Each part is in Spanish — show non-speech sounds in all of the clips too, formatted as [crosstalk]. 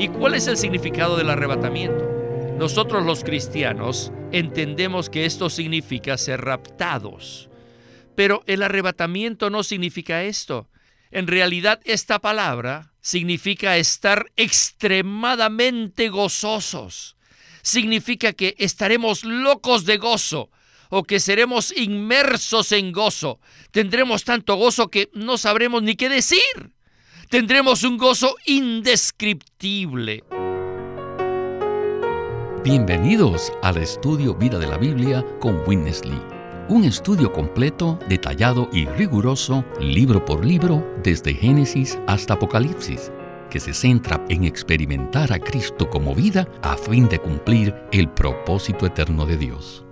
¿Y cuál es el significado del arrebatamiento? Nosotros los cristianos entendemos que esto significa ser raptados. Pero el arrebatamiento no significa esto. En realidad esta palabra significa estar extremadamente gozosos. Significa que estaremos locos de gozo o que seremos inmersos en gozo. Tendremos tanto gozo que no sabremos ni qué decir. Tendremos un gozo indescriptible. Bienvenidos al estudio Vida de la Biblia con Witness Lee. Un estudio completo, detallado y riguroso, libro por libro, desde Génesis hasta Apocalipsis, que se centra en experimentar a Cristo como vida a fin de cumplir el propósito eterno de Dios.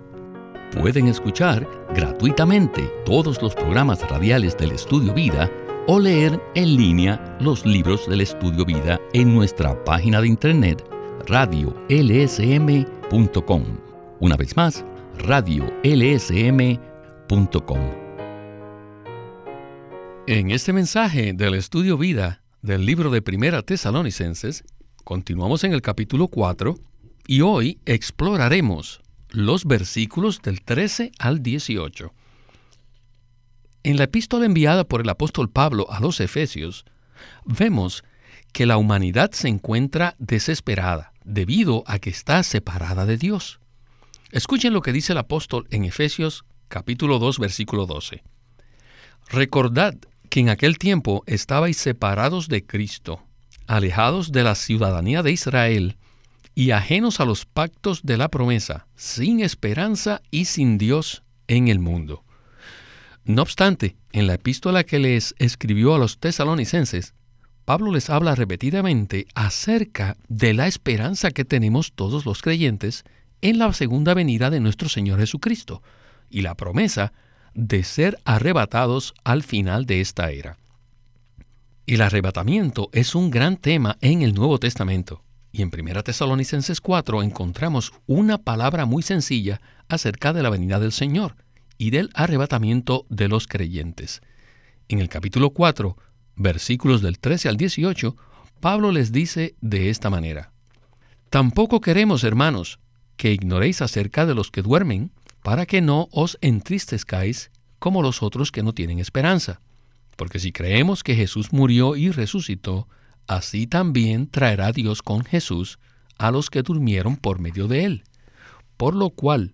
Pueden escuchar gratuitamente todos los programas radiales del Estudio Vida o leer en línea los libros del Estudio Vida en nuestra página de internet radiolsm.com. Una vez más, radiolsm.com. En este mensaje del Estudio Vida del libro de Primera Tesalonicenses, continuamos en el capítulo 4 y hoy exploraremos los versículos del 13 al 18. En la epístola enviada por el apóstol Pablo a los Efesios, vemos que la humanidad se encuentra desesperada debido a que está separada de Dios. Escuchen lo que dice el apóstol en Efesios capítulo 2 versículo 12. Recordad que en aquel tiempo estabais separados de Cristo, alejados de la ciudadanía de Israel y ajenos a los pactos de la promesa, sin esperanza y sin Dios en el mundo. No obstante, en la epístola que les escribió a los tesalonicenses, Pablo les habla repetidamente acerca de la esperanza que tenemos todos los creyentes en la segunda venida de nuestro Señor Jesucristo y la promesa de ser arrebatados al final de esta era. El arrebatamiento es un gran tema en el Nuevo Testamento y en 1 Tesalonicenses 4 encontramos una palabra muy sencilla acerca de la venida del Señor y del arrebatamiento de los creyentes. En el capítulo 4, versículos del 13 al 18, Pablo les dice de esta manera, Tampoco queremos, hermanos, que ignoréis acerca de los que duermen, para que no os entristezcáis como los otros que no tienen esperanza. Porque si creemos que Jesús murió y resucitó, así también traerá Dios con Jesús a los que durmieron por medio de él. Por lo cual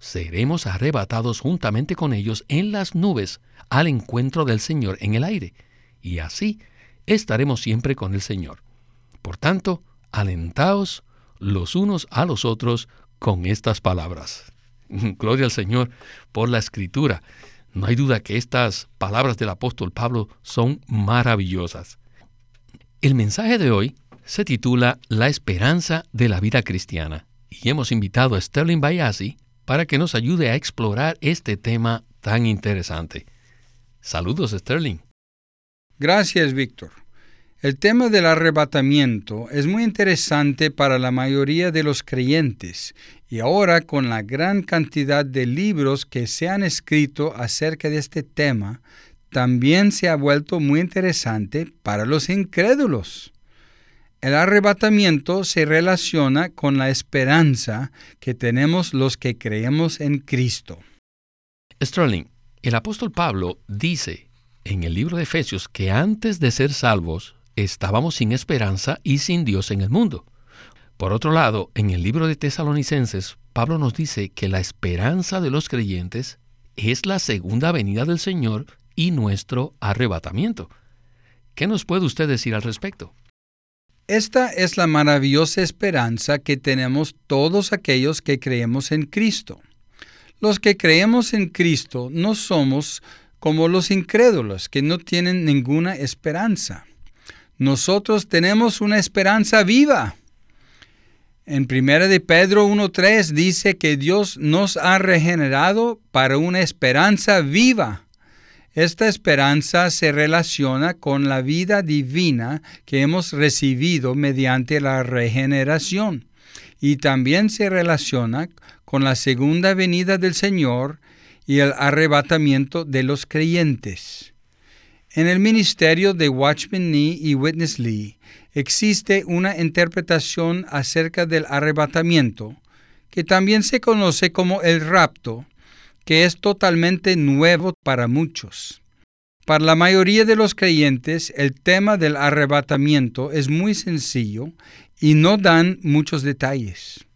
seremos arrebatados juntamente con ellos en las nubes al encuentro del Señor en el aire, y así estaremos siempre con el Señor. Por tanto, alentaos los unos a los otros con estas palabras. [laughs] Gloria al Señor por la escritura. No hay duda que estas palabras del apóstol Pablo son maravillosas. El mensaje de hoy se titula La esperanza de la vida cristiana y hemos invitado a Sterling Bayasi para que nos ayude a explorar este tema tan interesante. Saludos, Sterling. Gracias, Víctor. El tema del arrebatamiento es muy interesante para la mayoría de los creyentes y ahora con la gran cantidad de libros que se han escrito acerca de este tema, también se ha vuelto muy interesante para los incrédulos. El arrebatamiento se relaciona con la esperanza que tenemos los que creemos en Cristo. Sterling, el apóstol Pablo dice en el libro de Efesios que antes de ser salvos estábamos sin esperanza y sin Dios en el mundo. Por otro lado, en el libro de Tesalonicenses, Pablo nos dice que la esperanza de los creyentes es la segunda venida del Señor y nuestro arrebatamiento. ¿Qué nos puede usted decir al respecto? Esta es la maravillosa esperanza que tenemos todos aquellos que creemos en Cristo. Los que creemos en Cristo no somos como los incrédulos que no tienen ninguna esperanza. Nosotros tenemos una esperanza viva. En 1 de Pedro 1.3 dice que Dios nos ha regenerado para una esperanza viva. Esta esperanza se relaciona con la vida divina que hemos recibido mediante la regeneración y también se relaciona con la segunda venida del Señor y el arrebatamiento de los creyentes. En el ministerio de Watchman Nee y Witness Lee existe una interpretación acerca del arrebatamiento, que también se conoce como el rapto, que es totalmente nuevo para muchos. Para la mayoría de los creyentes, el tema del arrebatamiento es muy sencillo y no dan muchos detalles.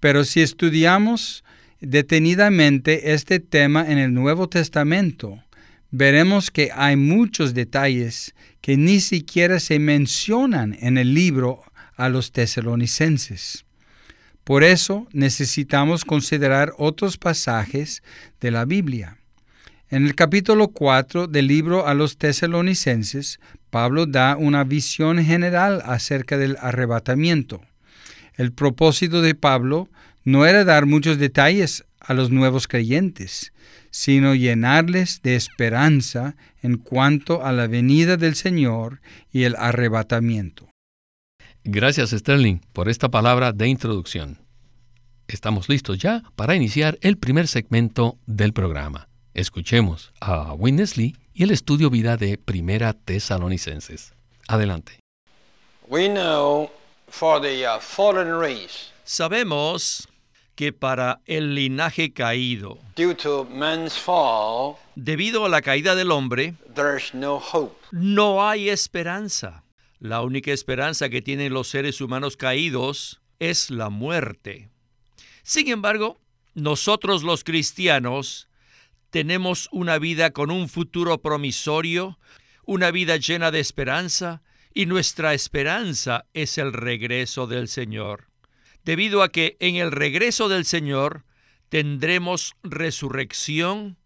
Pero si estudiamos detenidamente este tema en el Nuevo Testamento, veremos que hay muchos detalles que ni siquiera se mencionan en el libro a los tesalonicenses. Por eso necesitamos considerar otros pasajes de la Biblia. En el capítulo 4 del libro a los tesalonicenses, Pablo da una visión general acerca del arrebatamiento. El propósito de Pablo no era dar muchos detalles a los nuevos creyentes, sino llenarles de esperanza en cuanto a la venida del Señor y el arrebatamiento. Gracias Sterling por esta palabra de introducción. Estamos listos ya para iniciar el primer segmento del programa. Escuchemos a Winnesley y el estudio vida de Primera Tesalonicenses. Adelante. Uh, Sabemos que para el linaje caído, debido a la caída del hombre, no hay esperanza. La única esperanza que tienen los seres humanos caídos es la muerte. Sin embargo, nosotros los cristianos tenemos una vida con un futuro promisorio, una vida llena de esperanza, y nuestra esperanza es el regreso del Señor debido a que en el regreso del Señor tendremos resurrección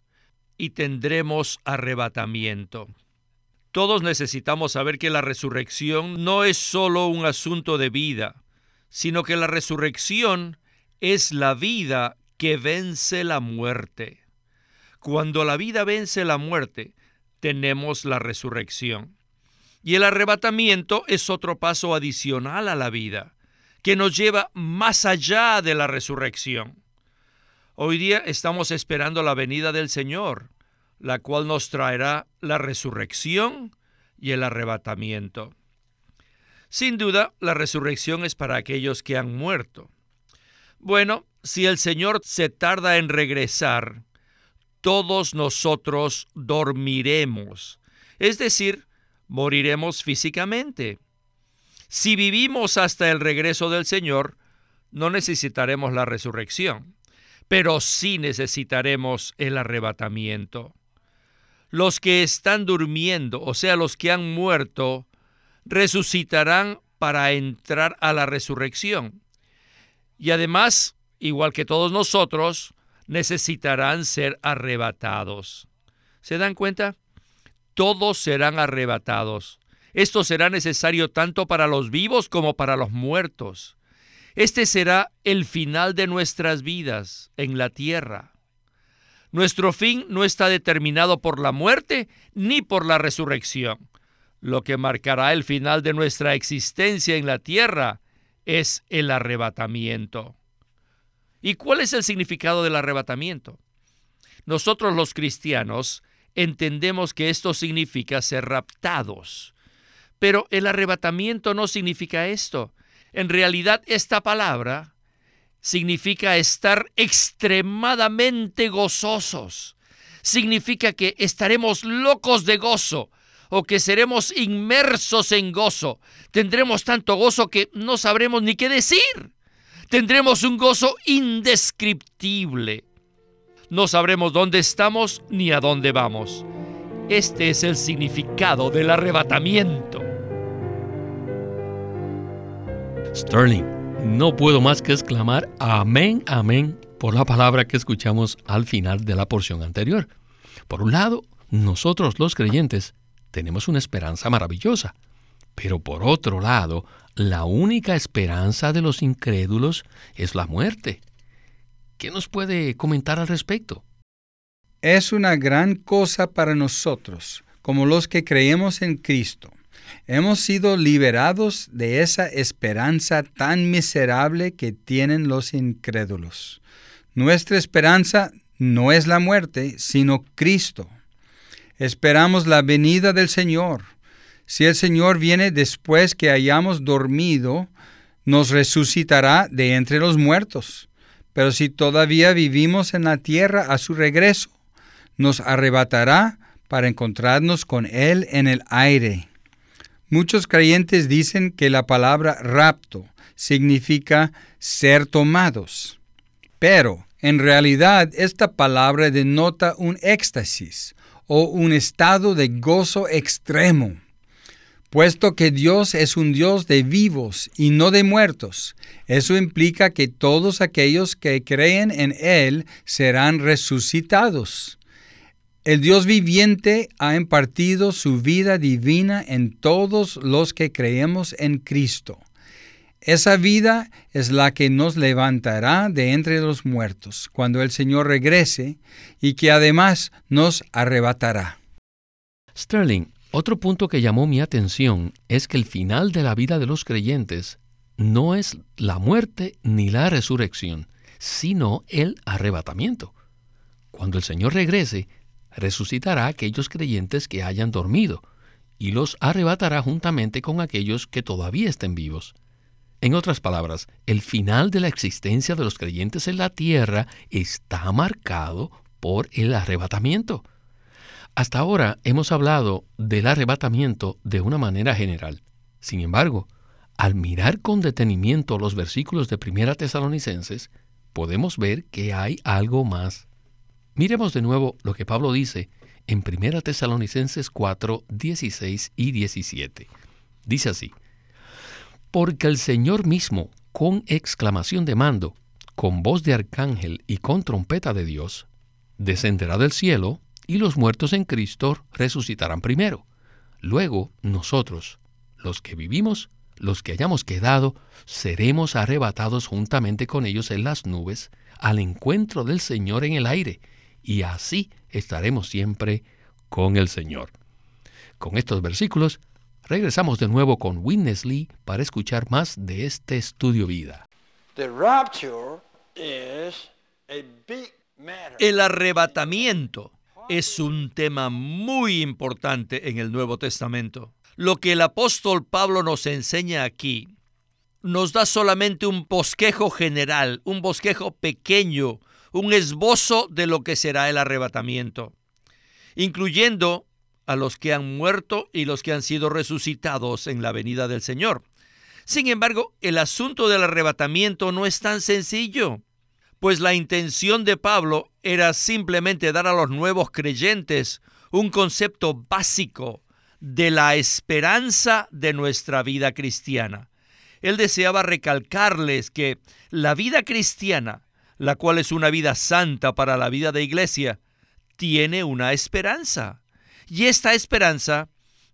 y tendremos arrebatamiento. Todos necesitamos saber que la resurrección no es solo un asunto de vida, sino que la resurrección es la vida que vence la muerte. Cuando la vida vence la muerte, tenemos la resurrección. Y el arrebatamiento es otro paso adicional a la vida que nos lleva más allá de la resurrección. Hoy día estamos esperando la venida del Señor, la cual nos traerá la resurrección y el arrebatamiento. Sin duda, la resurrección es para aquellos que han muerto. Bueno, si el Señor se tarda en regresar, todos nosotros dormiremos, es decir, moriremos físicamente. Si vivimos hasta el regreso del Señor, no necesitaremos la resurrección, pero sí necesitaremos el arrebatamiento. Los que están durmiendo, o sea, los que han muerto, resucitarán para entrar a la resurrección. Y además, igual que todos nosotros, necesitarán ser arrebatados. ¿Se dan cuenta? Todos serán arrebatados. Esto será necesario tanto para los vivos como para los muertos. Este será el final de nuestras vidas en la tierra. Nuestro fin no está determinado por la muerte ni por la resurrección. Lo que marcará el final de nuestra existencia en la tierra es el arrebatamiento. ¿Y cuál es el significado del arrebatamiento? Nosotros los cristianos entendemos que esto significa ser raptados, pero el arrebatamiento no significa esto. En realidad esta palabra significa estar extremadamente gozosos. Significa que estaremos locos de gozo o que seremos inmersos en gozo. Tendremos tanto gozo que no sabremos ni qué decir. Tendremos un gozo indescriptible. No sabremos dónde estamos ni a dónde vamos. Este es el significado del arrebatamiento. Sterling, no puedo más que exclamar amén, amén por la palabra que escuchamos al final de la porción anterior. Por un lado, nosotros los creyentes tenemos una esperanza maravillosa, pero por otro lado, la única esperanza de los incrédulos es la muerte. ¿Qué nos puede comentar al respecto? Es una gran cosa para nosotros, como los que creemos en Cristo. Hemos sido liberados de esa esperanza tan miserable que tienen los incrédulos. Nuestra esperanza no es la muerte, sino Cristo. Esperamos la venida del Señor. Si el Señor viene después que hayamos dormido, nos resucitará de entre los muertos. Pero si todavía vivimos en la tierra a su regreso, nos arrebatará para encontrarnos con Él en el aire. Muchos creyentes dicen que la palabra rapto significa ser tomados. Pero, en realidad, esta palabra denota un éxtasis o un estado de gozo extremo. Puesto que Dios es un Dios de vivos y no de muertos, eso implica que todos aquellos que creen en Él serán resucitados. El Dios viviente ha impartido su vida divina en todos los que creemos en Cristo. Esa vida es la que nos levantará de entre los muertos cuando el Señor regrese y que además nos arrebatará. Sterling, otro punto que llamó mi atención es que el final de la vida de los creyentes no es la muerte ni la resurrección, sino el arrebatamiento. Cuando el Señor regrese, resucitará a aquellos creyentes que hayan dormido, y los arrebatará juntamente con aquellos que todavía estén vivos. En otras palabras, el final de la existencia de los creyentes en la tierra está marcado por el arrebatamiento. Hasta ahora hemos hablado del arrebatamiento de una manera general. Sin embargo, al mirar con detenimiento los versículos de Primera Tesalonicenses, podemos ver que hay algo más. Miremos de nuevo lo que Pablo dice en 1 Tesalonicenses 4, 16 y 17. Dice así, Porque el Señor mismo, con exclamación de mando, con voz de arcángel y con trompeta de Dios, descenderá del cielo, y los muertos en Cristo resucitarán primero. Luego nosotros, los que vivimos, los que hayamos quedado, seremos arrebatados juntamente con ellos en las nubes, al encuentro del Señor en el aire, y así estaremos siempre con el Señor. Con estos versículos, regresamos de nuevo con Witness Lee para escuchar más de este estudio vida. El arrebatamiento es un tema muy importante en el Nuevo Testamento. Lo que el apóstol Pablo nos enseña aquí nos da solamente un bosquejo general, un bosquejo pequeño un esbozo de lo que será el arrebatamiento, incluyendo a los que han muerto y los que han sido resucitados en la venida del Señor. Sin embargo, el asunto del arrebatamiento no es tan sencillo, pues la intención de Pablo era simplemente dar a los nuevos creyentes un concepto básico de la esperanza de nuestra vida cristiana. Él deseaba recalcarles que la vida cristiana la cual es una vida santa para la vida de iglesia, tiene una esperanza. Y esta esperanza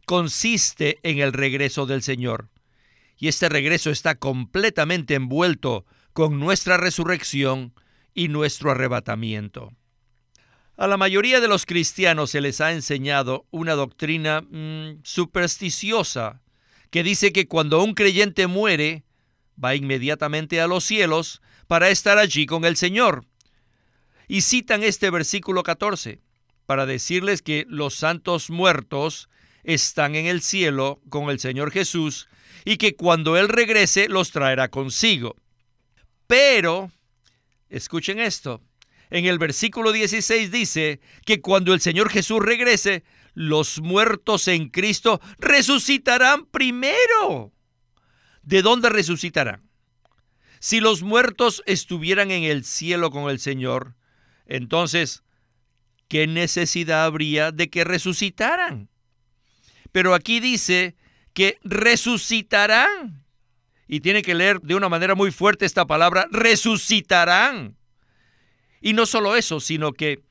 consiste en el regreso del Señor. Y este regreso está completamente envuelto con nuestra resurrección y nuestro arrebatamiento. A la mayoría de los cristianos se les ha enseñado una doctrina mm, supersticiosa que dice que cuando un creyente muere, va inmediatamente a los cielos para estar allí con el Señor. Y citan este versículo 14 para decirles que los santos muertos están en el cielo con el Señor Jesús y que cuando Él regrese los traerá consigo. Pero, escuchen esto, en el versículo 16 dice que cuando el Señor Jesús regrese, los muertos en Cristo resucitarán primero. ¿De dónde resucitarán? Si los muertos estuvieran en el cielo con el Señor, entonces, ¿qué necesidad habría de que resucitaran? Pero aquí dice que resucitarán. Y tiene que leer de una manera muy fuerte esta palabra, resucitarán. Y no solo eso, sino que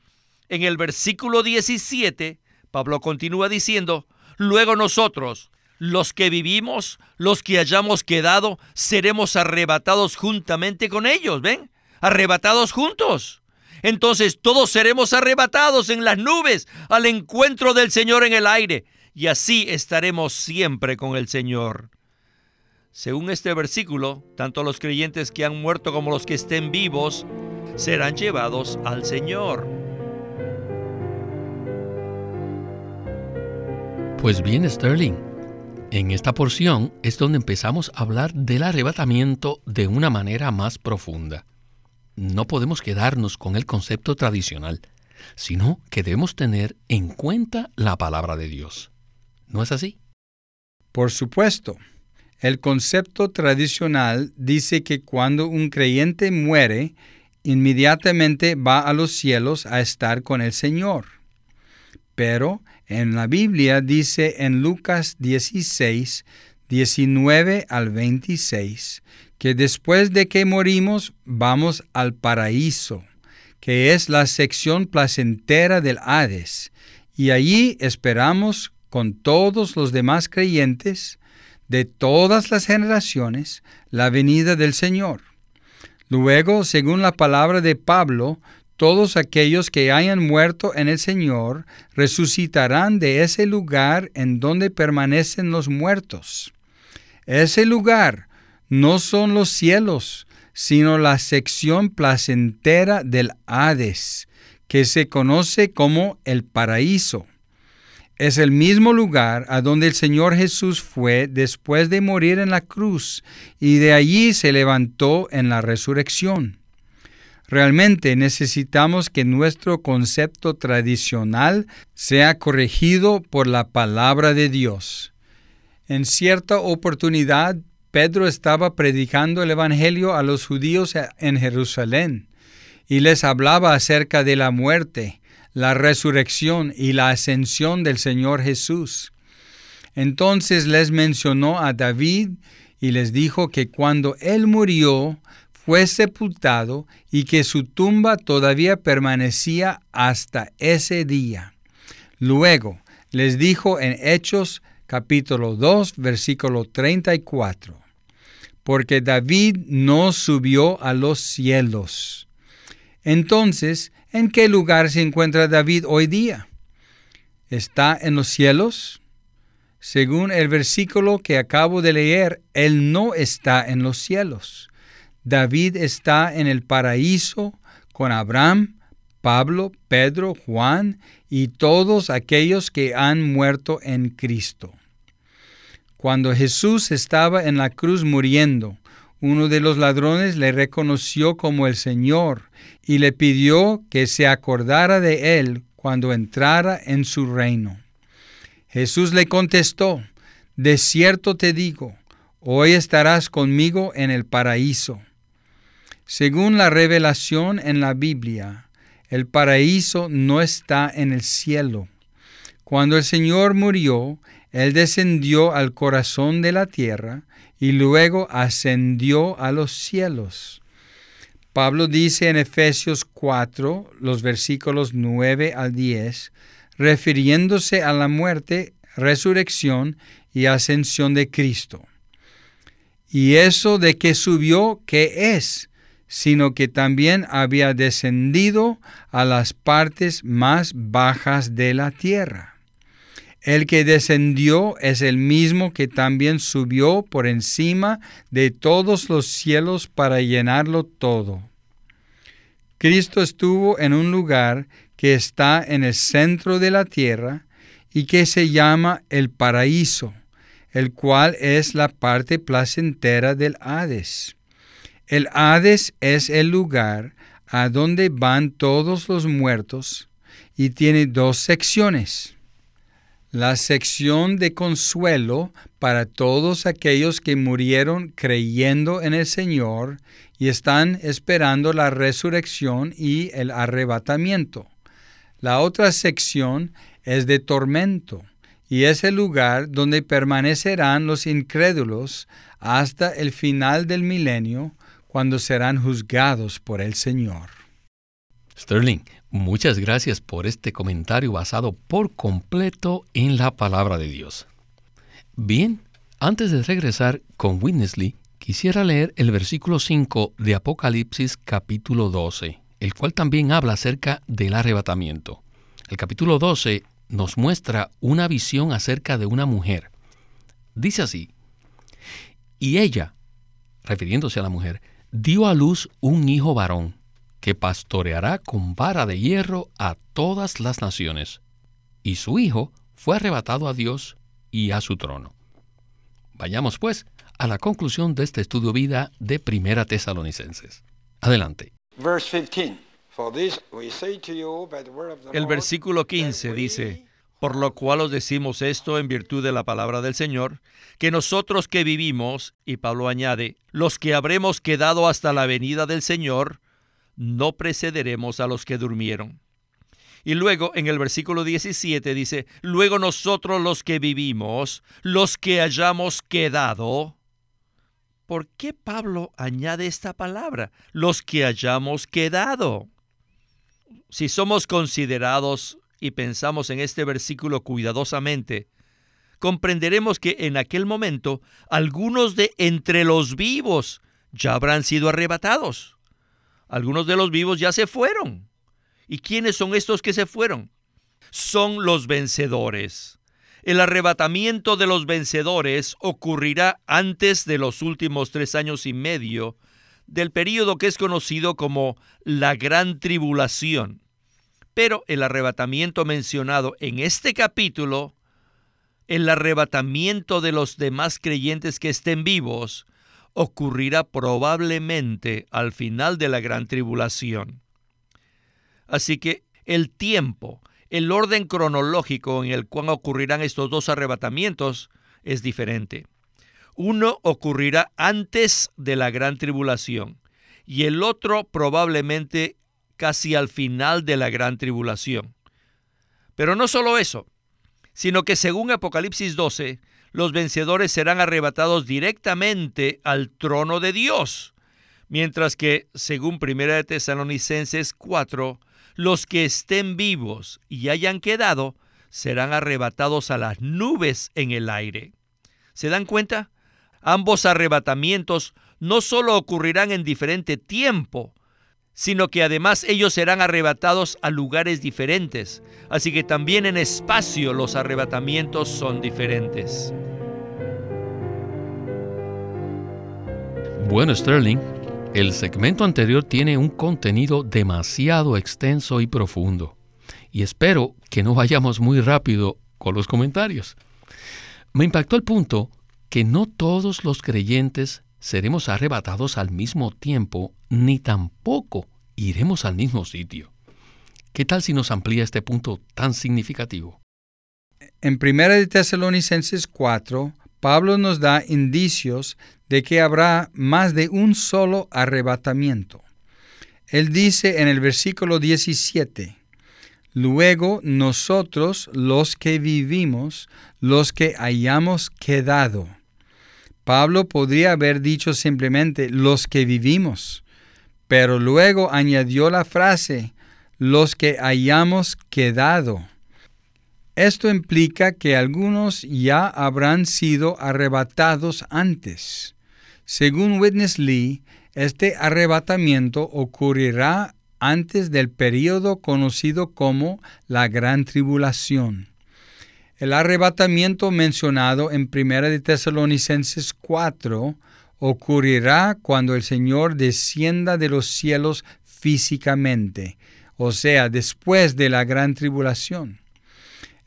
en el versículo 17, Pablo continúa diciendo, luego nosotros, los que vivimos, los que hayamos quedado, seremos arrebatados juntamente con ellos, ¿ven? Arrebatados juntos. Entonces todos seremos arrebatados en las nubes al encuentro del Señor en el aire, y así estaremos siempre con el Señor. Según este versículo, tanto los creyentes que han muerto como los que estén vivos serán llevados al Señor. Pues bien, Sterling, en esta porción es donde empezamos a hablar del arrebatamiento de una manera más profunda. No podemos quedarnos con el concepto tradicional, sino que debemos tener en cuenta la palabra de Dios. ¿No es así? Por supuesto. El concepto tradicional dice que cuando un creyente muere, inmediatamente va a los cielos a estar con el Señor. Pero en la Biblia dice en Lucas 16, 19 al 26, que después de que morimos vamos al paraíso, que es la sección placentera del Hades, y allí esperamos con todos los demás creyentes de todas las generaciones la venida del Señor. Luego, según la palabra de Pablo, todos aquellos que hayan muerto en el Señor resucitarán de ese lugar en donde permanecen los muertos. Ese lugar no son los cielos, sino la sección placentera del Hades, que se conoce como el paraíso. Es el mismo lugar a donde el Señor Jesús fue después de morir en la cruz y de allí se levantó en la resurrección. Realmente necesitamos que nuestro concepto tradicional sea corregido por la palabra de Dios. En cierta oportunidad, Pedro estaba predicando el Evangelio a los judíos en Jerusalén y les hablaba acerca de la muerte, la resurrección y la ascensión del Señor Jesús. Entonces les mencionó a David y les dijo que cuando él murió, fue sepultado y que su tumba todavía permanecía hasta ese día. Luego les dijo en Hechos capítulo 2 versículo 34, porque David no subió a los cielos. Entonces ¿En qué lugar se encuentra David hoy día? ¿Está en los cielos? Según el versículo que acabo de leer, él no está en los cielos. David está en el paraíso con Abraham, Pablo, Pedro, Juan y todos aquellos que han muerto en Cristo. Cuando Jesús estaba en la cruz muriendo, uno de los ladrones le reconoció como el Señor y le pidió que se acordara de él cuando entrara en su reino. Jesús le contestó, De cierto te digo, hoy estarás conmigo en el paraíso. Según la revelación en la Biblia, el paraíso no está en el cielo. Cuando el Señor murió, Él descendió al corazón de la tierra y luego ascendió a los cielos. Pablo dice en Efesios 4, los versículos 9 al 10, refiriéndose a la muerte, resurrección y ascensión de Cristo. Y eso de que subió, ¿qué es? Sino que también había descendido a las partes más bajas de la tierra. El que descendió es el mismo que también subió por encima de todos los cielos para llenarlo todo. Cristo estuvo en un lugar que está en el centro de la tierra y que se llama el paraíso, el cual es la parte placentera del Hades. El Hades es el lugar a donde van todos los muertos y tiene dos secciones la sección de consuelo para todos aquellos que murieron creyendo en el Señor y están esperando la resurrección y el arrebatamiento. La otra sección es de tormento y es el lugar donde permanecerán los incrédulos hasta el final del milenio, cuando serán juzgados por el Señor. Sterling, Muchas gracias por este comentario basado por completo en la palabra de Dios. Bien, antes de regresar con Witnessly, quisiera leer el versículo 5 de Apocalipsis capítulo 12, el cual también habla acerca del arrebatamiento. El capítulo 12 nos muestra una visión acerca de una mujer. Dice así, y ella, refiriéndose a la mujer, dio a luz un hijo varón, que pastoreará con vara de hierro a todas las naciones. Y su hijo fue arrebatado a Dios y a su trono. Vayamos pues a la conclusión de este estudio vida de Primera Tesalonicenses. Adelante. El versículo 15 dice, por lo cual os decimos esto en virtud de la palabra del Señor, que nosotros que vivimos, y Pablo añade, los que habremos quedado hasta la venida del Señor, no precederemos a los que durmieron. Y luego en el versículo 17 dice, luego nosotros los que vivimos, los que hayamos quedado. ¿Por qué Pablo añade esta palabra? Los que hayamos quedado. Si somos considerados y pensamos en este versículo cuidadosamente, comprenderemos que en aquel momento algunos de entre los vivos ya habrán sido arrebatados. Algunos de los vivos ya se fueron. ¿Y quiénes son estos que se fueron? Son los vencedores. El arrebatamiento de los vencedores ocurrirá antes de los últimos tres años y medio del período que es conocido como la Gran Tribulación. Pero el arrebatamiento mencionado en este capítulo, el arrebatamiento de los demás creyentes que estén vivos, ocurrirá probablemente al final de la Gran Tribulación. Así que el tiempo, el orden cronológico en el cual ocurrirán estos dos arrebatamientos es diferente. Uno ocurrirá antes de la gran tribulación y el otro probablemente casi al final de la gran tribulación. Pero no solo eso, sino que según Apocalipsis 12, los vencedores serán arrebatados directamente al trono de Dios, mientras que, según 1 de Tesalonicenses 4, los que estén vivos y hayan quedado serán arrebatados a las nubes en el aire. ¿Se dan cuenta? Ambos arrebatamientos no solo ocurrirán en diferente tiempo, sino que además ellos serán arrebatados a lugares diferentes. Así que también en espacio los arrebatamientos son diferentes. Bueno, Sterling, el segmento anterior tiene un contenido demasiado extenso y profundo, y espero que no vayamos muy rápido con los comentarios. Me impactó el punto que no todos los creyentes seremos arrebatados al mismo tiempo, ni tampoco iremos al mismo sitio. ¿Qué tal si nos amplía este punto tan significativo? En 1 Tesalonicenses 4, Pablo nos da indicios de que habrá más de un solo arrebatamiento. Él dice en el versículo 17, Luego nosotros los que vivimos, los que hayamos quedado. Pablo podría haber dicho simplemente los que vivimos, pero luego añadió la frase los que hayamos quedado. Esto implica que algunos ya habrán sido arrebatados antes. Según Witness Lee, este arrebatamiento ocurrirá antes del período conocido como la Gran Tribulación. El arrebatamiento mencionado en 1 de Tesalonicenses 4 ocurrirá cuando el Señor descienda de los cielos físicamente, o sea, después de la gran tribulación.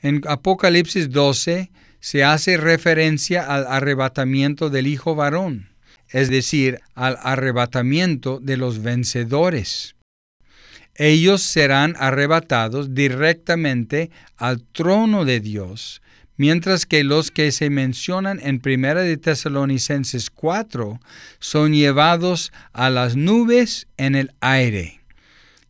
En Apocalipsis 12 se hace referencia al arrebatamiento del Hijo varón es decir, al arrebatamiento de los vencedores. Ellos serán arrebatados directamente al trono de Dios, mientras que los que se mencionan en 1 de Tesalonicenses 4 son llevados a las nubes en el aire.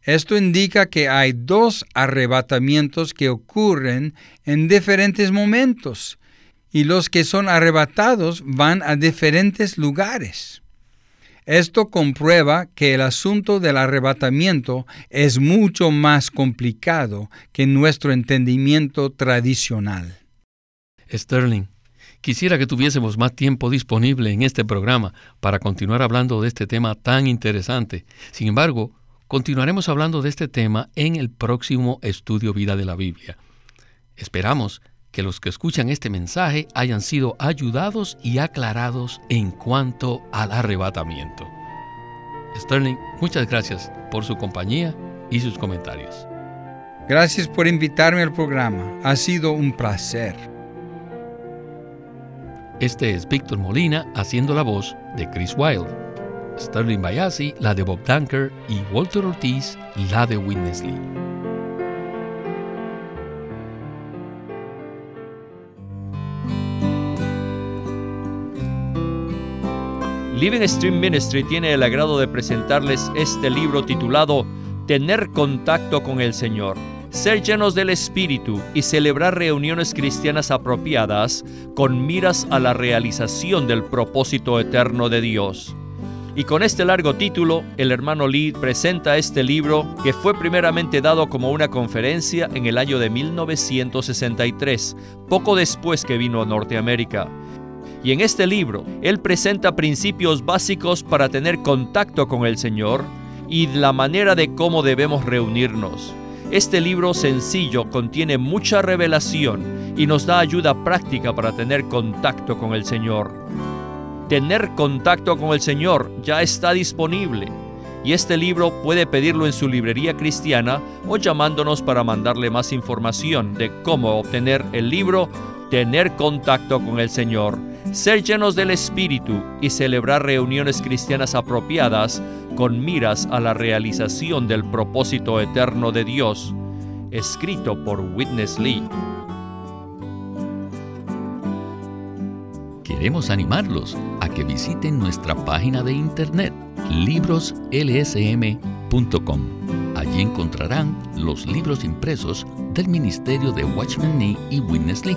Esto indica que hay dos arrebatamientos que ocurren en diferentes momentos y los que son arrebatados van a diferentes lugares. Esto comprueba que el asunto del arrebatamiento es mucho más complicado que nuestro entendimiento tradicional. Sterling, Quisiera que tuviésemos más tiempo disponible en este programa para continuar hablando de este tema tan interesante. Sin embargo, continuaremos hablando de este tema en el próximo estudio Vida de la Biblia. Esperamos que los que escuchan este mensaje hayan sido ayudados y aclarados en cuanto al arrebatamiento. Sterling, muchas gracias por su compañía y sus comentarios. Gracias por invitarme al programa. Ha sido un placer. Este es Víctor Molina haciendo la voz de Chris Wilde. Sterling Bayasi, la de Bob Dunker y Walter Ortiz, la de Witness Lee. Living Stream Ministry tiene el agrado de presentarles este libro titulado Tener contacto con el Señor, ser llenos del Espíritu y celebrar reuniones cristianas apropiadas con miras a la realización del propósito eterno de Dios. Y con este largo título, el hermano Lee presenta este libro que fue primeramente dado como una conferencia en el año de 1963, poco después que vino a Norteamérica. Y en este libro, él presenta principios básicos para tener contacto con el Señor y la manera de cómo debemos reunirnos. Este libro sencillo contiene mucha revelación y nos da ayuda práctica para tener contacto con el Señor. Tener contacto con el Señor ya está disponible y este libro puede pedirlo en su librería cristiana o llamándonos para mandarle más información de cómo obtener el libro Tener contacto con el Señor ser llenos del Espíritu y celebrar reuniones cristianas apropiadas con miras a la realización del propósito eterno de Dios, escrito por Witness Lee. Queremos animarlos a que visiten nuestra página de internet libroslsm.com. Allí encontrarán los libros impresos del Ministerio de Watchman Nee y Witness Lee